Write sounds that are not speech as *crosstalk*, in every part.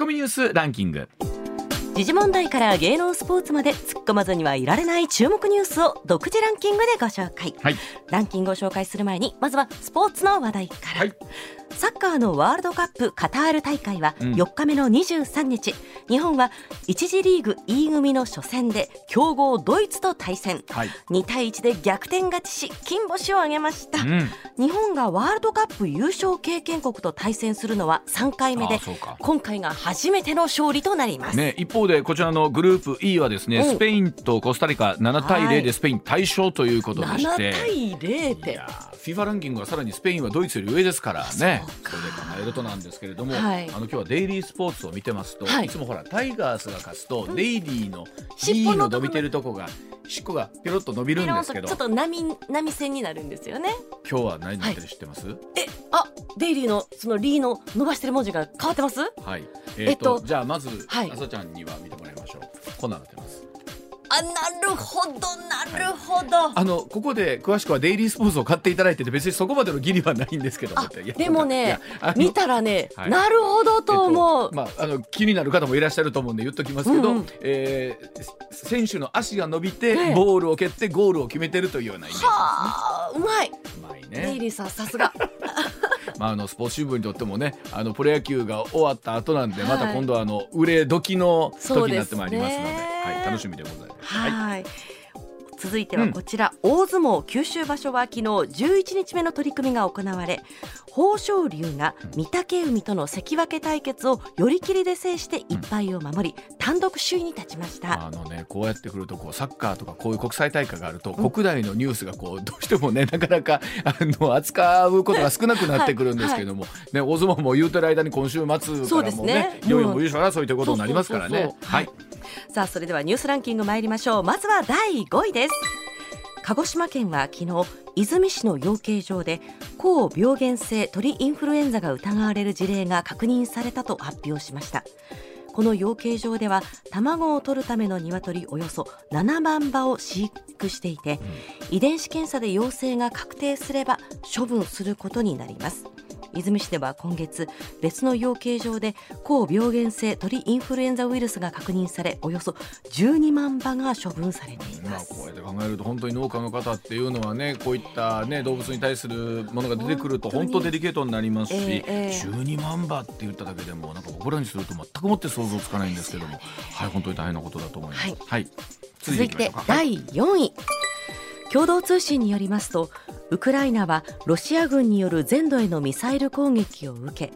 コミニュースランキング。時事問題から芸能スポーツまで突っ込まずにはいられない注目ニュースを独自ランキングでご紹介、はい。ランキングを紹介する前にまずはスポーツの話題から、はいサッカーのワールドカップカタール大会はうん。4日目の23日、日本は1次リーグ E 組の初戦で強豪ドイツと対戦。はい。2対1で逆転勝ちし金星を挙げました、うん。日本がワールドカップ優勝経験国と対戦するのは3回目で今回が初めての勝利となります、ね、一方でこちらのグループ E はですね、うん。スペインとコスタリカ7対はい。0でスペイン大勝ということでし7て、対0って。いやー FIFA ランキングはさらにスペインはドイツより上ですからねそれで考えるとなんですけれども、はい。あの今日はデイリースポーツを見てますと、はい。い、つもほらタイガースが勝つと、デイリーの尻の伸びてるとこが尻尾がピロッと伸びるんですけどちょっと波波線になるんですよね。今日は何になってる知ってますえあデイリーのそのリーの伸ばしてる文字が変わってます？はい。えっ、と,、えっとじゃあまず、はい。ちゃんには見てもらいましょう。こんなの出ますあなるほどなるほど、あのここで詳しくはデイリースポーツを買っていただいてて別にそこまでの義理はないんですけどでもいね見たらね、はい。なるほどと思う、えっとまあ、あの気になる方もいらっしゃると思うんで言っときますけど、うんうん。えー選手の足が伸びて、ええ。ボールを蹴ってゴールを決めてるというようなイメージですね。はあうまい、うまいデイね、リーさんさすがまあ、あのスポーツ新聞にとってもねあのプロ野球が終わった後なんで、はい。また今度はあの売れ時の時になってまいりますので。はい、楽しみでございます。はい。はい続いてはこちら、大相撲九州場所は昨日11日目の取り組みが行われ豊昇龍が御嶽海との関脇対決を寄り切りで制して1敗を守り単独首位に立ちました、あのね、こうやってくるとこうサッカーとかこういう国際大会があると、国内のニュースがこうどうしてもねなかなかあの扱うことが少なくなってくるんですけども、ね、大相撲も言うてる間に今週末からもうね。ねいよいよ優勝争いということになりますからね。はい。さあそれではニュースランキング参りましょう。まずは第5位です鹿児島県は昨日出水市の養鶏場で高病原性鳥インフルエンザが疑われる事例が確認されたと発表しました。この養鶏場では卵を取るための鶏およそ7万羽を飼育していて、遺伝子検査で陽性が確定すれば処分することになります。泉市では今月別の養鶏場で高病原性鳥インフルエンザウイルスが確認されおよそ12万羽が処分されています。こうやって考えると本当に農家の方っていうのはねこういった、ね、動物に対するものが出てくると本当デリケートになりますし、ええええ。12万羽って言っただけでもなんか僕らにすると全くもって想像つかないんですけども、はい、本当に大変なことだと思います。はい。はい、続いて第4位共同通信によりますとウクライナはロシア軍による全土へのミサイル攻撃を受け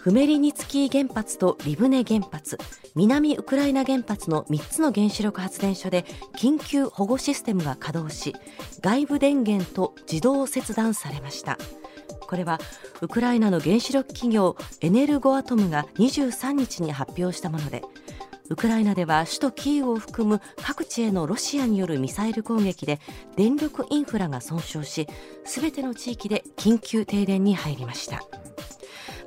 フメリニツキー原発とリブネ原発南ウクライナ原発の3つの原子力発電所で緊急保護システムが稼働し外部電源と自動切断されました。これはウクライナの原子力企業エネルゴアトムが23日に発表したものでウクライナでは首都キーウを含む各地へのロシアによるミサイル攻撃で電力インフラが損傷しすべての地域で緊急停電に入りました。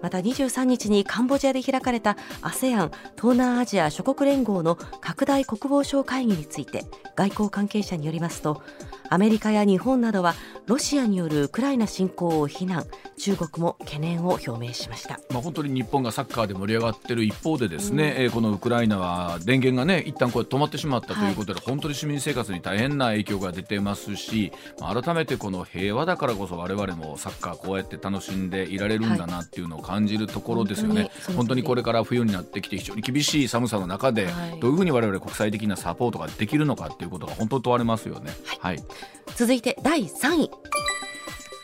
また23日にカンボジアで開かれた ASEAN 東南アジア諸国連合の拡大国防相会議について外交関係者によりますとアメリカや日本などはロシアによるウクライナ侵攻を非難中国も懸念を表明しました。まあ、本当に日本がサッカーで盛り上がっている一方でですね、えーこのウクライナは電源がね一旦こう止まってしまったということで、本当に市民生活に大変な影響が出てますし、まあ、改めてこの平和だからこそ我々もサッカーこうやって楽しんでいられるんだなっていうのを感じるところですよね、本当にその通り本当にこれから冬になってきて非常に厳しい寒さの中で、はい。どういうふうに我々国際的なサポートができるのかっていうことが本当に問われますよね。はい、続いて第3位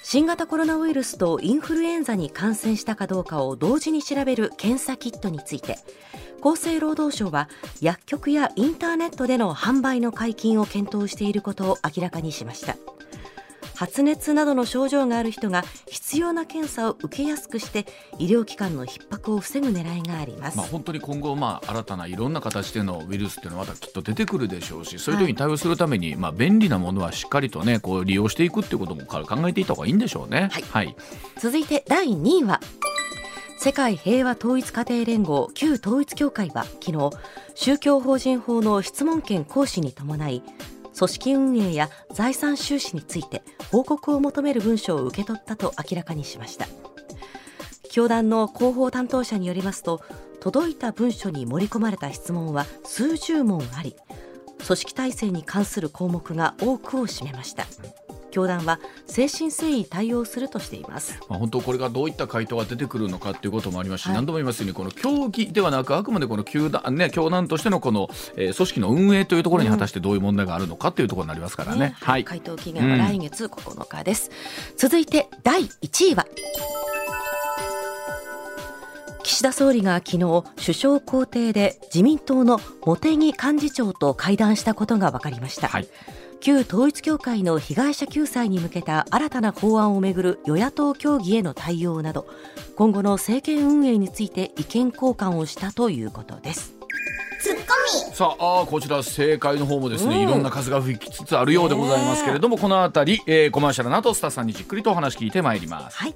新型コロナウイルスとインフルエンザに感染したかどうかを同時に調べる検査キットについて厚生労働省は薬局やインターネットでの販売の解禁を検討していることを明らかにしました。発熱などの症状がある人が必要な検査を受けやすくして医療機関の逼迫を防ぐ狙いがあります、まあ、本当に今後、まあ、新たないろんな形でのウイルスっていうのはまたきっと出てくるでしょうしそういう時に対応するために、まあ、便利なものはしっかりとねこう利用していくっていうことも考えていった方がいいんでしょうね。はい。はい、続いて第2位は世界平和統一家庭連合旧統一協会は昨日宗教法人法の質問権行使に伴い組織運営や財産収支について報告を求める文書を受け取ったと明らかにしました。教団の広報担当者によりますと届いた文書に盛り込まれた質問は数十問あり組織体制に関する項目が多くを占めました。教団は誠心誠意対応するとしています、まあ、本当これがどういった回答が出てくるのかということもありますし、はい、何度も言いますようにこの競技ではなくあくまでこの球団、ね、教団としてのこの、えー、組織の運営というところに果たしてどういう問題があるのかというところになりますからね。ねはい、回答期限は来月9日です、うん、続いて第1位は。岸田総理が昨日首相公邸で自民党の茂木幹事長と会談したことが分かりました、はい、旧統一教会の被害者救済に向けた新たな法案をめぐる与野党協議への対応など今後の政権運営について意見交換をしたということです。さあこちら正解の方もですね、うん、いろんな数が吹きつつあるようでございますけれども、この辺り、えー、コマーシャルの後スタッフさんにじっくりとお話聞いてまいります。はい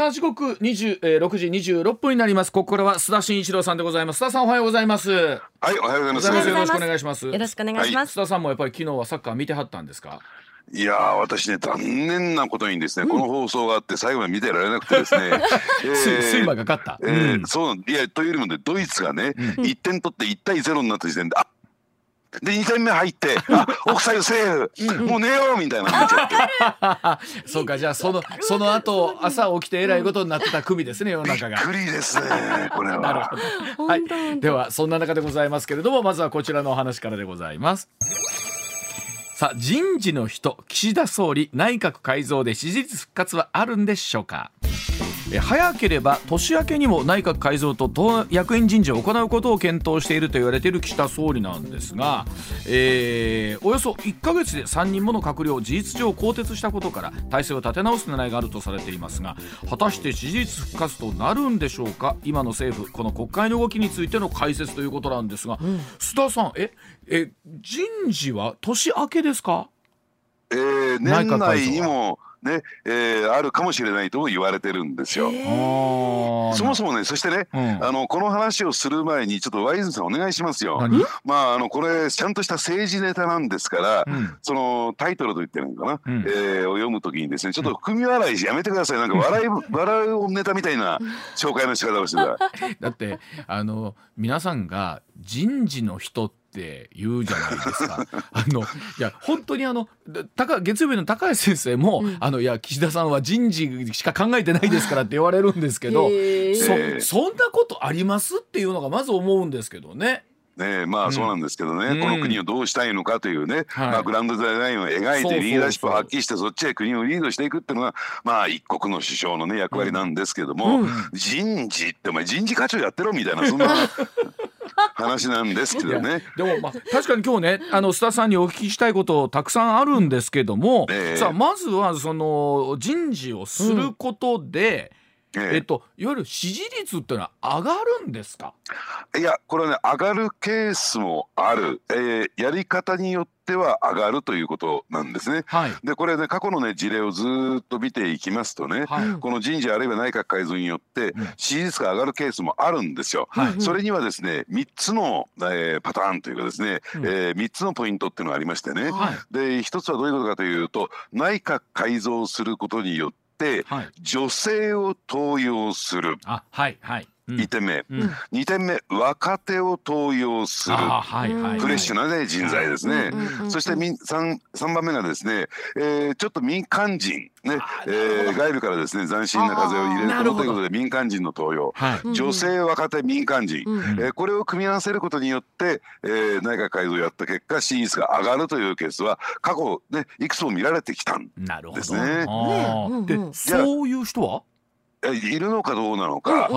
さあ時刻20、えー、6時26分になります。ここからは須田慎一郎さんでございます。須田さんおはようございます。はいおはようございます。よろしくお願いします。よろしくお願いします、須田さんもやっぱり昨日はサッカー見てはったんですか？いや私ね残念なことにですね、うん、この放送があって最後まで見てられなくてですね、*laughs* えー、スイマーが勝った、えー、うん、そういやというよりもねドイツがね、うん、1点取って1対0になった時点であで2点目入って「*laughs* あオフサイドセーフ、もう寝よう」みたいな。*laughs* そうかじゃあそのその後朝起きてえらいことになってた組ですね世の中が。びっくりですね *laughs* これは。なるほど、はい、ではそんな中でございますけれどもまずはこちらのお話からでございます。さあ人事の人岸田総理内閣改造で支持率復活はあるんでしょうか？早ければ年明けにも内閣改造と党役員人事を行うことを検討していると言われている岸田総理なんですが、えー、およそ1か月で3人もの閣僚を事実上更迭したことから体制を立て直す狙いがあるとされていますが果たして支持率復活となるんでしょうか？今の政府この国会の動きについての解説ということなんですが、うん、須田さんええ人事は年明けですか？えー、年内にもね、えー、あるかもしれないと言われてるんですよ。そもそもねそしてね、うん、あのこの話をする前にちょっとワイズさんお願いしますよ。まああのこれちゃんとした政治ネタなんですから、うん、そのタイトルと言ってるのかな、うん、えー、を読むときにですねちょっと含み笑いやめてください。なんか笑い *laughs* 笑うネタみたいな *laughs* 紹介の仕方をしてた。だってあの皆さんが人事の人って言うじゃないですか。*laughs* あのいや本当にあの高月曜日の高橋先生も、うん、あのいや岸田さんは人事しか考えてないですからって言われるんですけどそそんなことありますっていうのがまず思うんですけどね。ねまあそうなんですけどね、うん、この国をどうしたいのかというね、まあ、グランドデザインを描いてリーダーシップを発揮してそっちへ国をリードしていくっていうのがまあ一国の首相のね役割なんですけども、うん、人事ってお前人事課長やってろみたいなそんな *laughs* 話なんですけどね。でもまあ確かに今日ねあの須田さんにお聞きしたいことたくさんあるんですけども、えー、さあまずはその人事をすることで、うん、えっと、いわゆる支持率っていうのは上がるんですか？いやこれはね上がるケースもある、えー、やり方によってては上がるということなんですね。はい、でこれね過去のね事例をずっと見ていきますとね、はい、この人事あるいは内閣改造によって支持率が上がるケースもあるんですよ。はい、それにはですね3つの、えー、パターンというかですね、うん、えー、3つのポイントっていうのがありましてね、で1つはどういうことかというと内閣改造することによって女性を登用する。あはいはい1点目、うん、2点目若手を登用する、はいはい、フレッシュな、ね、人材ですね、そして 3, 3番目がですね、えー、ちょっと民間人ね、えー、外部からですね斬新な風を入れるということで民間人の登用、はい、女性若手民間人、うん、えー、これを組み合わせることによって、えー、内閣改造をやった結果支持率が上がるというケースは過去ねいくつも見られてきたんですね。でそういう人は？いるのかどうなのか、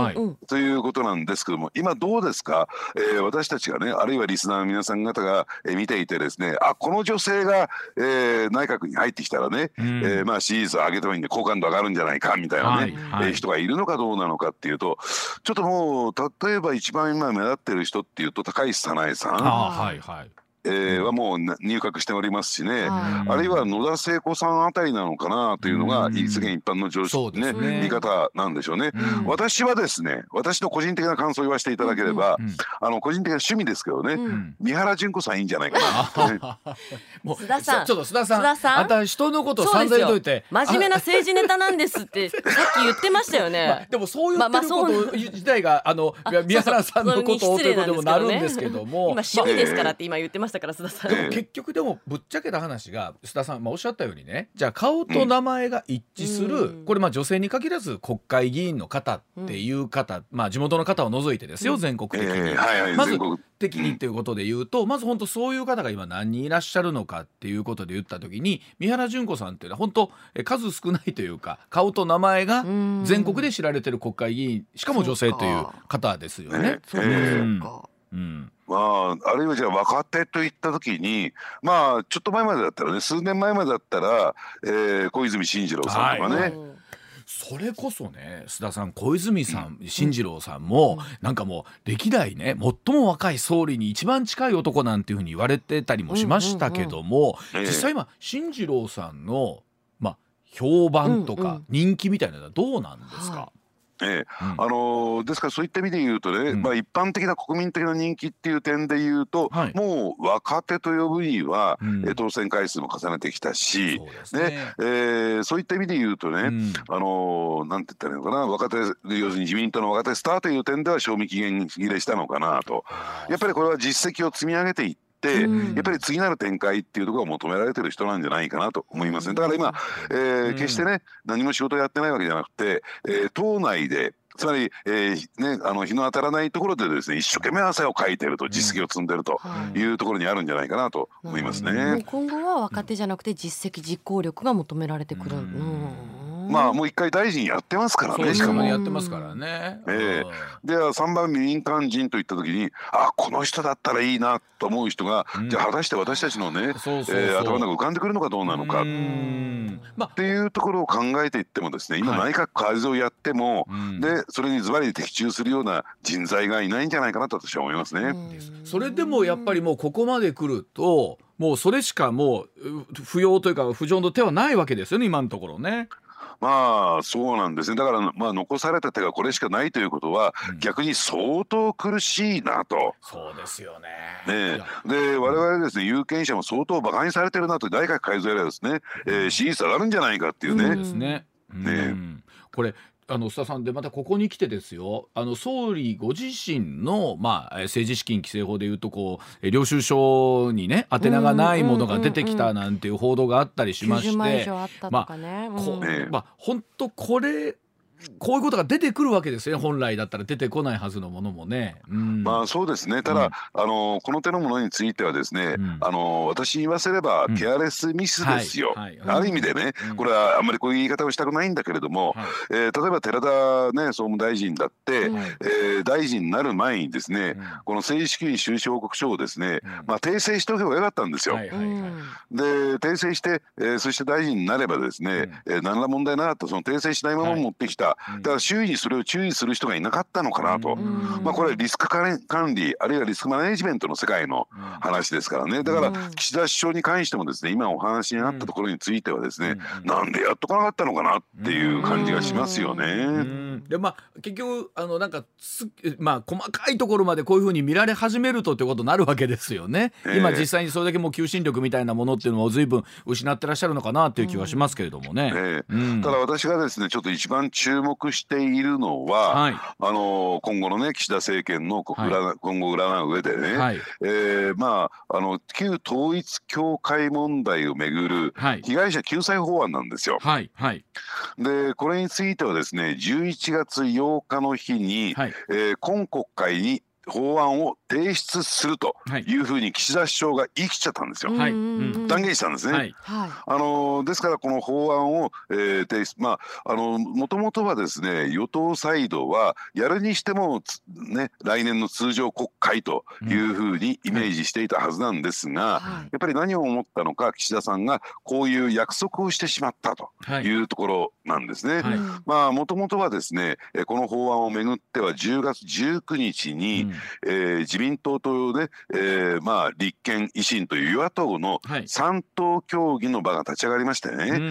ということなんですけども今どうですか、えー、私たちがねあるいはリスナーの皆さん方が、えー、見ていてですねあこの女性が、えー、内閣に入ってきたらね、うん、えー、まあ支持率を上げてもいいんで好感度上がるんじゃないかみたいなね、はいはい、えー、人がいるのかどうなのかっていうとちょっともう例えば一番今目立ってる人っていうと高市早苗さん。はいはいえー、はもう入閣しておりますしね、あるいは野田聖子さんあたりなのかなというのが世間一般の常識ねね。見方なんでしょうね、私はですね私の個人的な感想を言わせていただければ、あの個人的な趣味ですけどね、三原純子さんいいんじゃないかな、*laughs* もう須田さん。ちょっと須田さん須田さん。あんた人のことを散々言っといて。真面目な政治ネタなんですって *laughs* さっき言ってましたよね、まあ、でもそう言ってること自体があの宮原さんのことをということにもなるんですけども、今趣味ですからって今言ってましたから須田さん、結局でもぶっちゃけた話が須田さん、まあ、おっしゃったようにね。じゃあ顔と名前が一致する、これまあ女性に限らず国会議員の方っていう方、まあ地元の方を除いてですよ、全国的に、まず的にっていうことで言うと、まず本当そういう方が今何人いらっしゃるのかっていうことで言った時に三原純子さんっていうのは本当数少ないというか顔と名前が全国で知られてる国会議員しかも女性という方ですよね。うんまあ、あるいはじゃあ若手といった時にまあちょっと前までだったらね数年前までだったら、えー、小泉進次郎さんとかね、はい。それこそね須田さん小泉さん、進次郎さんも、うん、なんかもう歴代ね最も若い総理に一番近い男なんていうふうに言われてたりもしましたけども、実際今進次郎さんの、まあ、評判とか人気みたいなのはどうなんですか、はいええ。あのー、ですからそういった意味で言うとね、うん、まあ、一般的な国民的な人気っていう点で言うと、はい、もう若手と呼ぶには、うん、当選回数も重ねてきたしそうね。ね、えー、そういった意味で言うとね、うん、あのー、なんて言ったらいいのかな若手要するに自民党の若手スターという点では賞味期限切れしたのかなと。やっぱりこれは実績を積み上げていって、やっぱり次なる展開っていうところが求められてる人なんじゃないかなと思いますね。だから今、えー、決してね何も仕事やってないわけじゃなくて、えー、党内でつまり、えーね、あの日の当たらないところでですね一生懸命汗をかいてると実績を積んでるとい。うところにあるんじゃないかなと思いますね。うん、今後は若手じゃなくて実績実行力が求められてくる。うんまあもう一回大臣やってますからね。しかもやってますからね。ええ。で3番民間人といった時にあこの人だったらいいなと思う人が、うん、じゃあ果たして私たちのねえ頭の中浮かんでくるのかどうなのか。まあ、っていうところを考えていってもですね今内閣改造やっても、はい、でそれにズバリ的中するような人材がいないんじゃないかなと私は思いますね。それでもやっぱりもうここまで来るともうそれしかもう不要というか浮上の手はないわけですよね今のところね。まあそうなんですね。だからまあ残された手がこれしかないということは、うん、逆に相当苦しいなと。そうですよね。ねで我々ですね有権者も相当馬鹿にされてるなと内閣改造やらですね、えー、支持率上がるんじゃないかっていうね。うん、ですね。ねこれあの須田さんでまたここに来てですよ。あの総理ご自身の、まあ、政治資金規正法でいうとこう領収書にね宛名がないものが出てきたなんていう報道があったりしまして、まあ、まあ本当これこういうことが出てくるわけですよ本来だったら出てこないはずのものもね。うん、まあそうですね。ただ、うん、あのこの手のものについてはですね、うん、あの私に言わせればケアレスミスですよ。はい。はい、ある意味でね、これはあんまりこういう言い方をしたくないんだけれども、はい、えー、例えば寺田、ね、総務大臣だって、はい、えー、大臣になる前にですね、この政治資金収支報告書をですね、まあ、訂正しておけばよかったんですよ。はいはいはい、で訂正して、えー、そして大臣になればですね、うん、えー、何ら問題なかったその訂正しないまま持ってきた、だから周囲にそれを注意する人がいなかったのかなと、まあ、これはリスク管理あるいはリスクマネジメントの世界の話ですからね。だから岸田首相に関してもですね今お話にあったところについてはですね、なんでやっとかなかったのかなっていう感じがしますよね。でまあ結局あのなんかまあ細かいところまでこういうふうに見られ始めるとってことになるわけですよね。えー、今実際にそれだけもう求心力みたいなものっていうのを随分失ってらっしゃるのかなっていう気はしますけれどもね。えーうん、ただ私がですねちょっと一番注目しているのは、はい、あの今後のね岸田政権の、はい、今後占う上でね、はい、えー、まああの旧統一教会問題をめぐる被害者救済法案なんですよ。はいはい、でこれについてはですね11月8日の日に、はい、えー、今国会に法案を提出するとい。うふうに岸田首相が言い切っちゃったんですよ。はい、断言したんですね。はい、あのですからこの法案を、えー、提出まああのもともとはですね与党サイドはやるにしてもね来年の通常国会というふうにイメージしていたはずなんですが、うんやっぱり何を思ったのか岸田さんがこういう約束をしてしまったとい。うところなんですね。はい、まあもともとはですねこの法案をめぐっては10月19日に、うん、えー、自民民党とね、えー、まあ立憲維新という与野党の3党協議の場が立ち上がりましてね、はい、え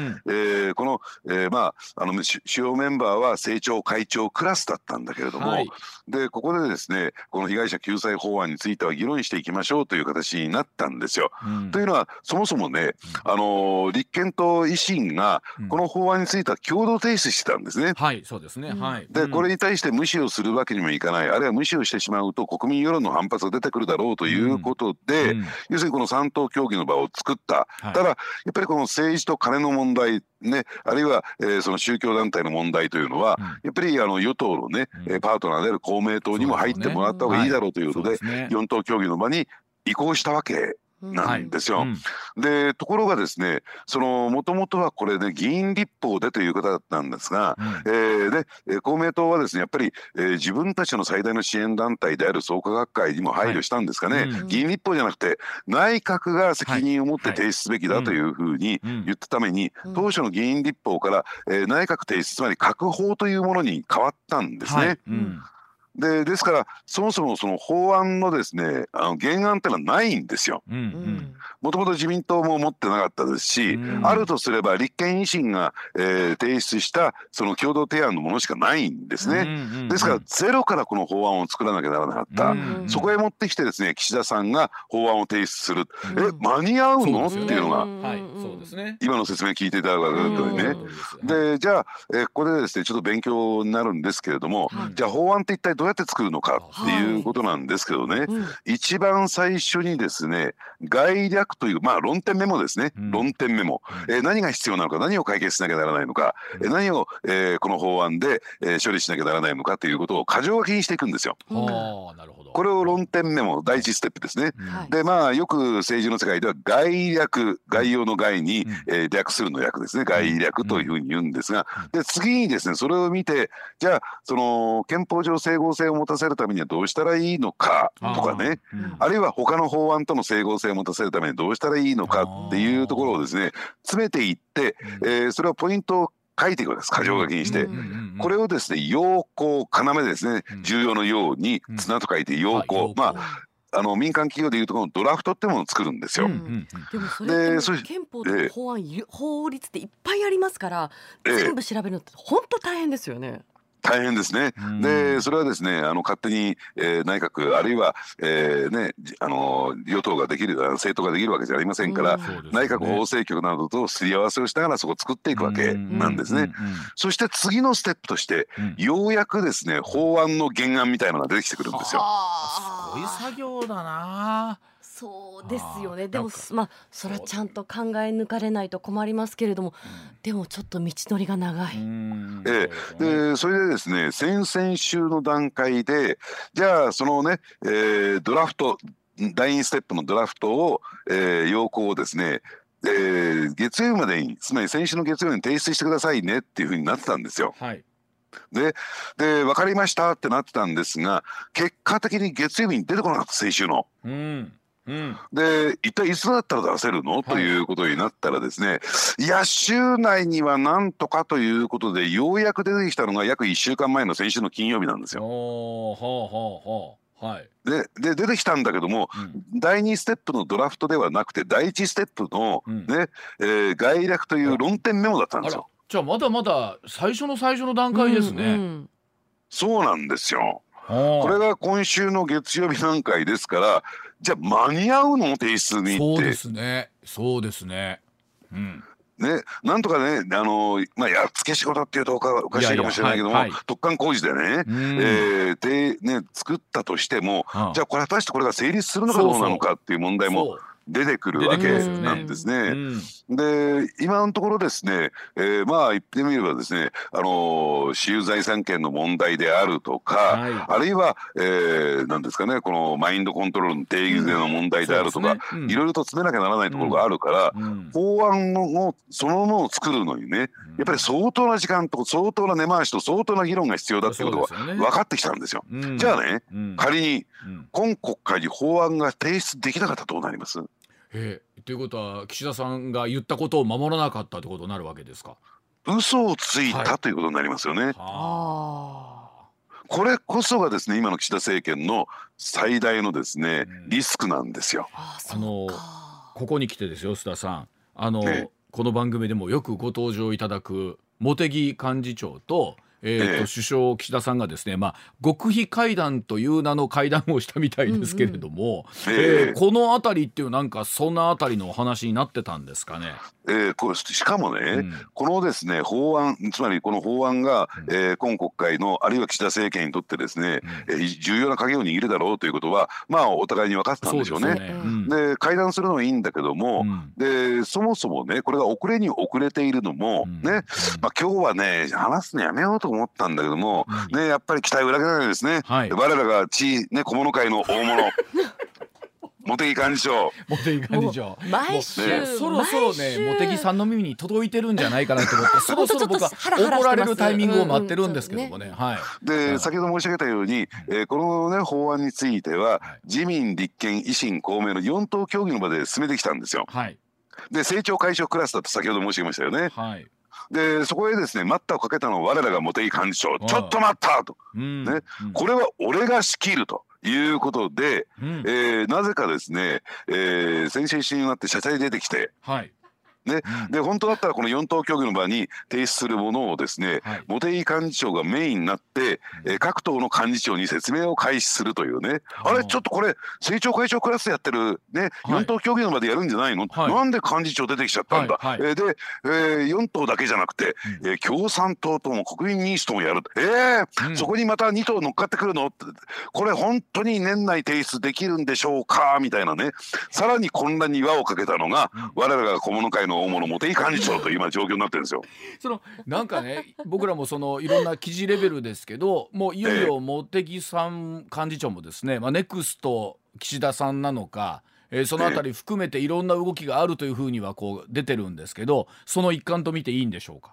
ー、この、えー、まああの主要メンバーは政調会長クラスだったんだけれども、はい、でここでですねこの被害者救済法案については議論していきましょうという形になったんですよ。うん、というのはそもそもね、あの立憲と維新がこの法案については共同提出してたんですね。はいそうですね、はい、でこれに対して無視をするわけにもいかない。あるいは無視をしてしまうと国民世論の反発が出てくるだろうということで、うん、要するにこの三党協議の場を作った、はい、ただやっぱりこの政治と金の問題ね、あるいは、えー、その宗教団体の問題というのは、うん、やっぱりあの与党のね、うん、パートナーである公明党にも入ってもらった方がいいだろうということで、でね、4党協議の場に移行したわけなんですよ。はいうん、でところがですねそのもともとはこれね議員立法でという方だったんですが、うん、えー、で公明党はですねやっぱり、えー、自分たちの最大の支援団体である創価学会にも配慮したんですかね、はいうん、議員立法じゃなくて内閣が責任を持って提出すべきだというふうに言ったために、当初の議員立法から、えー、内閣提出つまり閣法というものに変わったんですね。はいでですからそもそもその法案のですねあの原案ってのはないんですよ。もともと自民党も持ってなかったですし、うん、あるとすれば立憲維新が、えー、提出したその共同提案のものしかないんですね。ですからゼロからこの法案を作らなきゃならなかった、そこへ持ってきてですね岸田さんが法案を提出する、え間に合うの？っていうのが、はいそうですね、今の説明聞いていただくとね。でじゃあ、えー、ここでですねちょっと勉強になるんですけれども、じゃあ法案って一体どうやって作るのかっていうことなんですけどね、はい。うん、一番最初にですね概略というまあ論点メモですね、うん、論点メモ、えー、何が必要なのか何を解決しなきゃならないのか、うん、何を、えー、この法案で、えー、処理しなきゃならないのかということを箇条書きにしていくんですよ。なるほど。これを論点メモ第一ステップですね。でまあよく政治の世界では概略概要の概に、えー、略するの略ですね。概略というふうに言うんですが。で次にですねそれを見てじゃあその憲法上整合性を持たせるためにはどうしたらいいのかとかね。あ,、るいは他の法案との整合性を持たせるためにどうしたらいいのかっていうところをですね詰めていって、えー、それはポイントを書いていくわけです。箇条書きにして、これをですね要項要ですね重要のように綱と書いて要項、まああの民間企業でいうとこのドラフトってものを作るんですよ。でもそれって憲法と法案、えー、法律っていっぱいありますから、全部調べるのって本当大変ですよね。大変ですね。でそれはですねあの勝手に、えー、内閣あるいは、えー、ねあの与党ができる政党ができるわけじゃありませんから、ね、内閣法制局などとすり合わせをしながらそこを作っていくわけなんですね。そして次のステップとして、ようやくですね法案の原案みたいなのが出てきてくるんですよ。すごい作業だな。そうですよね。でもまあそれはちゃんと考え抜かれないと困りますけれども、うん、でもちょっと道のりが長い。ええ、でそれでですね先々週の段階でじゃあそのね、えー、ドラフト第2ステップのドラフトを、えー、要項をですねえー、月曜日までにつまり先週の月曜日に提出してくださいねっていうふうになってたんですよ。はい。でで分かりましたってなってたんですが結果的に月曜日に出てこなかった先週の。うんうん、で一体いつだったら出せるの、はい、ということになったらですねいや週内にはなんとかということでようやく出てきたのが約1週間前の先週の金曜日なんですよ。ほうほうほう。はい、でで出てきたんだけども、うん、第2ステップのドラフトではなくて第1ステップのね、うん、えー、概略という論点メモだったんですよ。じゃあまだまだ最初の最初の段階ですね。うんうん、そうなんですよ。これが今週の月曜日段階ですからじゃあ間に合うの？提出にそうですね。そうですね。うん。ね、なんとかね、あのまあ、やっつけ仕事っていうとおかおかしいかもしれないけども、はいはい、突貫工事でね,、えー、でね作ったとしても、じゃあこれ果たしてこれが成立するのかどうなのかっていう問題も出てくるわけなんですね。で今のところですね、えー、まあ言ってみればですね、あの私有財産権の問題であるとか、はい、あるいは、えー、なんですかねこのマインドコントロールの定義での問題であるとか、うんね。うん、いろいろと詰めなきゃならないところがあるから、うん、法案のそのものを作るのにねやっぱり相当な時間と相当な根回しと相当な議論が必要だってことが分かってきたんですよ。じゃあね、仮に今国会に法案が提出できなかったらどうなります？えー、ということは岸田さんが言ったことを守らなかったということになるわけですか？嘘をついた、はい、ということになりますよね。ここれこそがですね今の岸田政権の最大のですね、リスクなんですよ。あのここに来てですよ須田さん。あの、ね、この番組でもよくご登場いただく茂木幹事長とえーと、首相岸田さんがですね、まあ、極秘会談という名の会談をしたみたいですけれども、うんうん、えー、この辺りっていうなんかそんな辺りのお話になってたんですかね？えー、これしかもね、うん、このですね法案つまりこの法案が、うん、えー、今国会のあるいは岸田政権にとってですね、うん、えー、重要な鍵を握るだろうということはまあお互いに分かってたんでしょうね。で、ね、会談するのはいいんだけども、でそもそもねこれが遅れに遅れているのも、ね、まあ、今日はね話すのやめようと思ったんだけども、ね、やっぱり期待を裏切らないですね。はい、我らが地、ね、小物界の大物。茂木幹事長茂木幹事長毎週、ね、そろそろね茂木さんの耳に届いてるんじゃないかなと思って *laughs* そろそろ僕は怒られるタイミングを待ってるんですけどもね。うんうん、はい、で、先ほど申し上げたように、えー、この、ね、法案については、自民立憲維新公明の4党協議の場で進めてきたんですよ。はい、で政調会長クラスだと先ほど申し上げましたよね。はいでそこへですね待ったをかけたのは我らが茂木幹事長ちょっと待ったと、うん、ね、うん、これは俺が仕切ると。いうことで、うん、えー、なぜかですね、えー、先週一緒になって社長に出てきて、はい、ね、うん、で本当だったらこの4党協議の場に提出するものをですね、はい、茂木幹事長がメインになって、えー、各党の幹事長に説明を開始するというね、あれちょっとこれ政調会長クラスでやってるね、はい、4党協議の場でやるんじゃないの、はい、なんで幹事長出てきちゃったんだ、はいはい、えー、で、えー、4党だけじゃなくて、うん、えー、共産党とも国民民主党もやるえー、うん、そこにまた2党乗っかってくるの？ってこれ本当に年内提出できるんでしょうか？みたいなね。さらに混乱に輪をかけたのが、我らが小物会のの大物茂木幹事長と *laughs* 今状況になってるんですよ。そのなんかね僕らもそのいろんな記事レベルですけどもういよいよ茂木さん幹事長もですね、まあ、ネクスト岸田さんなのか。えー、そのあたり含めていろんな動きがあるというふうにはこう出てるんですけどその一環と見ていいんでしょうか？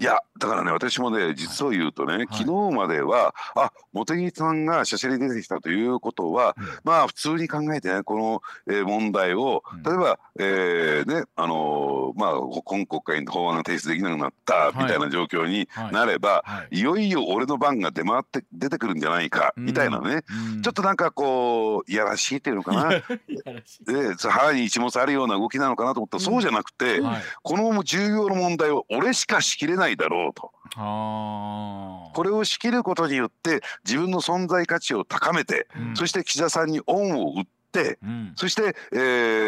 いやだからね私もね実を言うとね、はい、昨日まではあ茂木さんがしゃしゃり出てきたということは、うん、まあ普通に考えてねこの、えー、問題を例えば、うん、えー、ねあのー、まあ今国会に法案が提出できなくなったみたいな状況になれば、はい。はい、いよいよ俺の番が出回って出てくるんじゃないかみたいなね、うん、ちょっとなんかこういやらしいっていうのかな。で腹に一物あるような動きなのかなと思ったら、そうじゃなくて、この重要な問題を俺しか仕切れないだろうと。これを仕切ることによって自分の存在価値を高めて、うん、そして岸田さんに恩を売って、うん、そして、え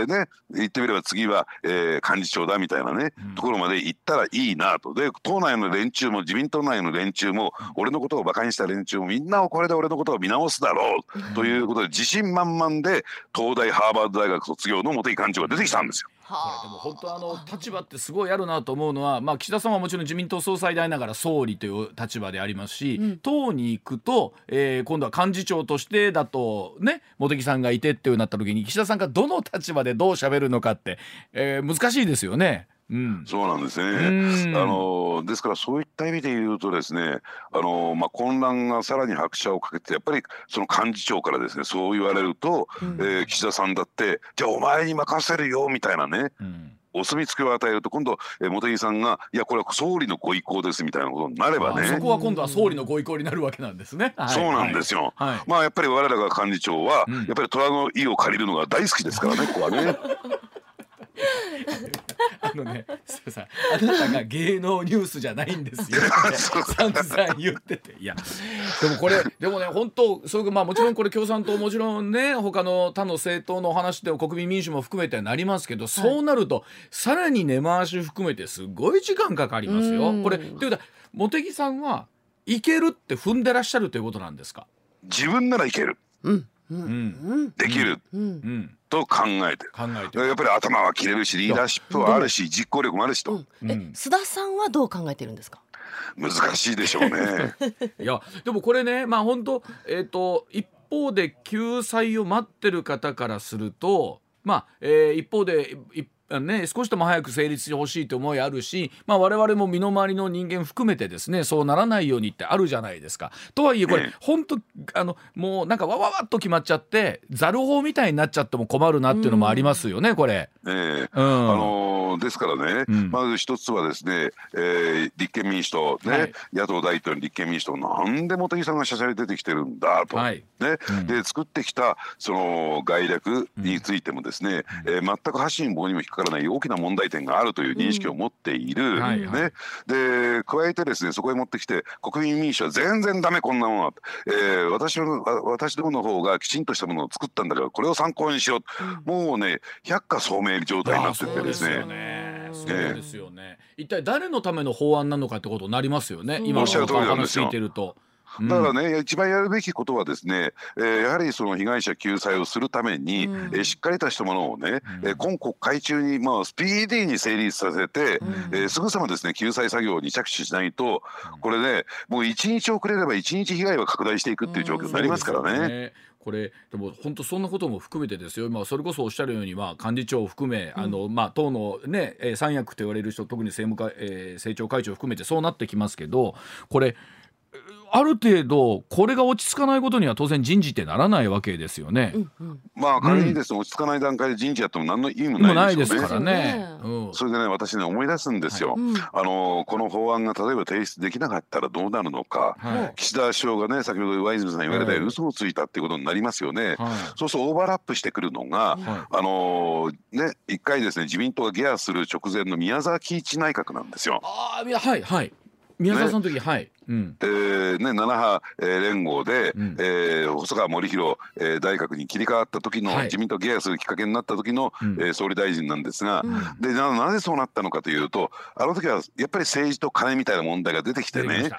ー、ね、言ってみれば次は、えー、幹事長だみたいなね、うん、ところまで行ったらいいなと。で党内の連中も自民党内の連中も、俺のことを馬鹿にした連中もみんなをこれで俺のことを見直すだろう、ということで自信満々で東大ハーバード大学卒業の茂木幹事長が出てきたんですよ。これでも本当あの立場ってすごいあるなと思うのは、まあ、岸田さんはもちろん自民党総裁でありながら総理という立場でありますし、うん、党に行くと、えー、今度は幹事長としてだとね茂木さんがいてっていうなった時に岸田さんがどの立場でどう喋るのかって、えー、難しいですよね。うん、そうなんですね。あのですからそういった意味で言うとですね、あのまあ混乱がさらに拍車をかけてやっぱりその幹事長からですねそう言われると、うん、えー、岸田さんだってじゃあお前に任せるよみたいなね。うん。お墨付きを与えると今度、えー、茂木さんがいやこれは総理のご意向ですみたいなことになればね。そこは今度は総理のご意向になるわけなんですね、そうなんですよ、はい、まあやっぱり我らが幹事長は、うん、やっぱり虎の意を借りるのが大好きですからねここはね *laughs* *laughs* あのね、さあなたが芸能ニュースじゃないんですよ。散々言ってて、いや、でもこれ、でもね、本当、そういうまあもちろんこれ共産党もちろんね、他の他の政党の話で国民民主も含めてなりますけど、そうなると、さらに根回し含めてすごい時間かかりますよ。これ、っていうか、茂木さんはいけるって踏んでらっしゃるということなんですか？自分ならいける。うん。できる、と考えて考えてやっぱり頭は切れるしリーダーシップはあるし実行力もあるしと、え須田さん。はどう考えてるん。ですか難しいでしょうねいやでもこれねまあ本当えっ、ー、と一方で救済を待ってる方からするとまあ、えー、一方で一ね、少しとも早く成立してほしいという思いあるし、まあ、我々も身の回りの人間含めてですねそうならないようにってあるじゃないですか。とはいえこれ、本当あのもうなんかわわわっと決まっちゃってざる法みたいになっちゃっても困るなっていうのもありますよね、これ。えー、うん、あのー、ですからね、うん、まず一つはですね、えー、立憲民主党ね、はい、野党第一党に立憲民主党なんで茂木さんがしゃしゃり出てきてるんだと、はい、ね、うん、で作ってきたその概略についてもですね、うん、えー、全く発信棒にも引っかからない大きな問題点があるという認識を持っている、うん。はいはい、ね、で加えてですねそこへ持ってきて国民民主は全然ダメこんなものは、えー、私の私どもの方がきちんとしたものを作ったんだからこれを参考にしろ、う。ん、もうね百花聡明状態になっててですね。そうですよね、一体誰のための法案なのかってことになりますよね、今の話聞いてると。だからね、一番やるべきことはですね、えー、やはりその被害者救済をするために、うん、えー、しっかりとしたものをね、うん、えー、今国会中に、まあ、スピーディーに成立させて、うん、えー、すぐさまですね救済作業に着手しないと、これね、もう1日遅れれば1日被害は拡大していくっていう状況になりますからね。これでも本当そんなことも含めてですよ、まあ、それこそおっしゃるように、まあ、幹事長を含め、うん、あのまあ、党の、ね、三役と言われる人特に政務課、えー、政調会長を含めてそうなってきますけどこれある程度これが落ち着かないことには当然人事ってならないわけですよね。うんうん、まあ仮にですね、うん、落ち着かない段階で人事やっても何の意味もないです。からね、うん、それでね私ね思い出すんですよ。はい、あのこの法案が例えば提出できなかったらどうなるのか、はい、岸田首相がね先ほど上泉さん言われたように嘘をついたっていうことになりますよね。はい、そうするとオーバーラップしてくるのが、あのね一回ですね自民党がギアする直前の宮沢喜一内閣なんですよ。ああはいはい宮沢さんの時、ね、はい。うん、えー、ね、7派、えー、連合で、うん、えー、細川守弘、えー、大学に切り替わった時の、はい、自民党ゲアするきっかけになった時の、うん、えー、総理大臣なんですが、うん、でななぜそうなったのかというとあの時はやっぱり政治と金みたいな問題が出てきてね,、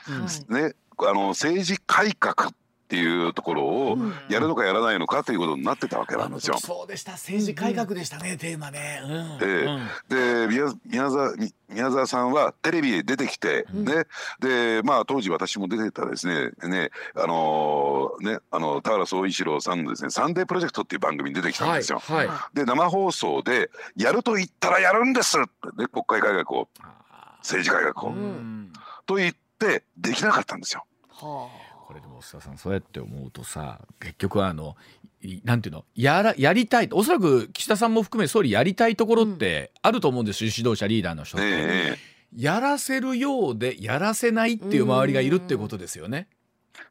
ねあの政治改革っていうところをやるのかやらないのかということになってたわけなんですよ。そうでした政治改革でしたね、うん、テーマね。うん、で宮宮沢宮沢さんはテレビへ出てきて、うん、ねでまあ当時私も出てたですねねあのー、ねあの田原総一郎さんのですね「サンデープロジェクト」っていう番組に出てきたんですよ。はいはい、で生放送で「やると言ったらやるんです!」ってね国会改革を政治改革を。と言ってできなかったんですよ。はあこれでも須田さんそうやって思うとさ結局はあのなんていうの？やらやりたいおそらく岸田さんも含め総理やりたいところってあると思うんですよ、指導者リーダーの人って、えー、やらせるようでやらせないっていう周りがいるっていうことですよね。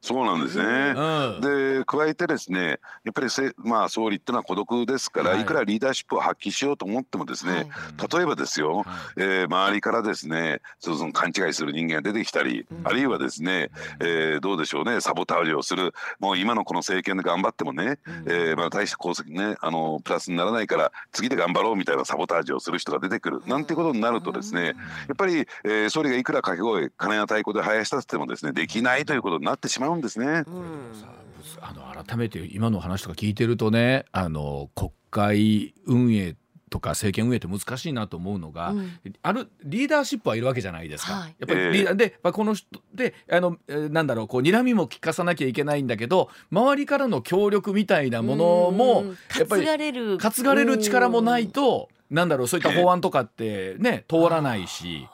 そうなんですね、うん、で加えてですねやっぱりせ、まあ、総理っていうのは孤独ですから、はい、いくらリーダーシップを発揮しようと思ってもですね、はい、例えばですよ、はい、えー、周りからですねその勘違いする人間が出てきたり、うん、あるいはですね、えー、どうでしょうねサボタージュをするもう今のこの政権で頑張ってもね、うん、えー、まあ、大して功績ねあのプラスにならないから次で頑張ろうみたいなサボタージュをする人が出てくるなんてことになるとですねやっぱり、えー、総理がいくら掛け声金や太鼓で生やし立ててもですねできないということになってしまうんですね。うん。あの改めて今の話とか聞いてるとねあの国会運営とか政権運営って難しいなと思うのが、うん、あるリーダーシップはいるわけじゃないですか。はい、やっぱりリーダーで、まあ、この人であの、えー、なんだろうこう睨みも聞かさなきゃいけないんだけど周りからの協力みたいなものもやっぱり担がれる。力もないと。なんだろうそういった法案とかってね通らないし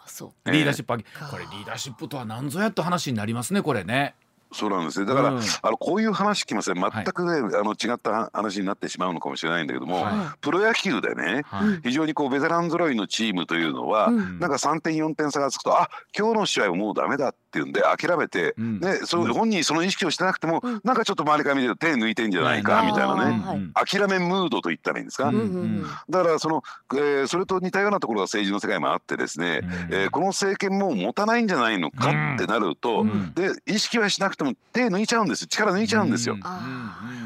リーダーシップこれリーダーシップとは何ぞやっと話になりますねこれね。そうなんですねだから、うん、あのこういう話きません全くね、はい、あの違った話になってしまうのかもしれないんだけども、はい、プロ野球でね、はい、非常にこうベテラン揃いのチームというのは、うん、なんか3点4点差がつくとあ今日の試合はもうダメだっていうんで諦めて、うん、ね、そ本人その意識をしてなくても、うん、なんかちょっと周りから見てると手抜いてんじゃないかみたいなね、諦めムードと言ったらいいんですか、だからその、えー、それと似たようなところが政治の世界もあってですね、えー、この政権も持たないんじゃないのかってなると、で意識はしなくても手抜いちゃうんです力抜いちゃうんですよ。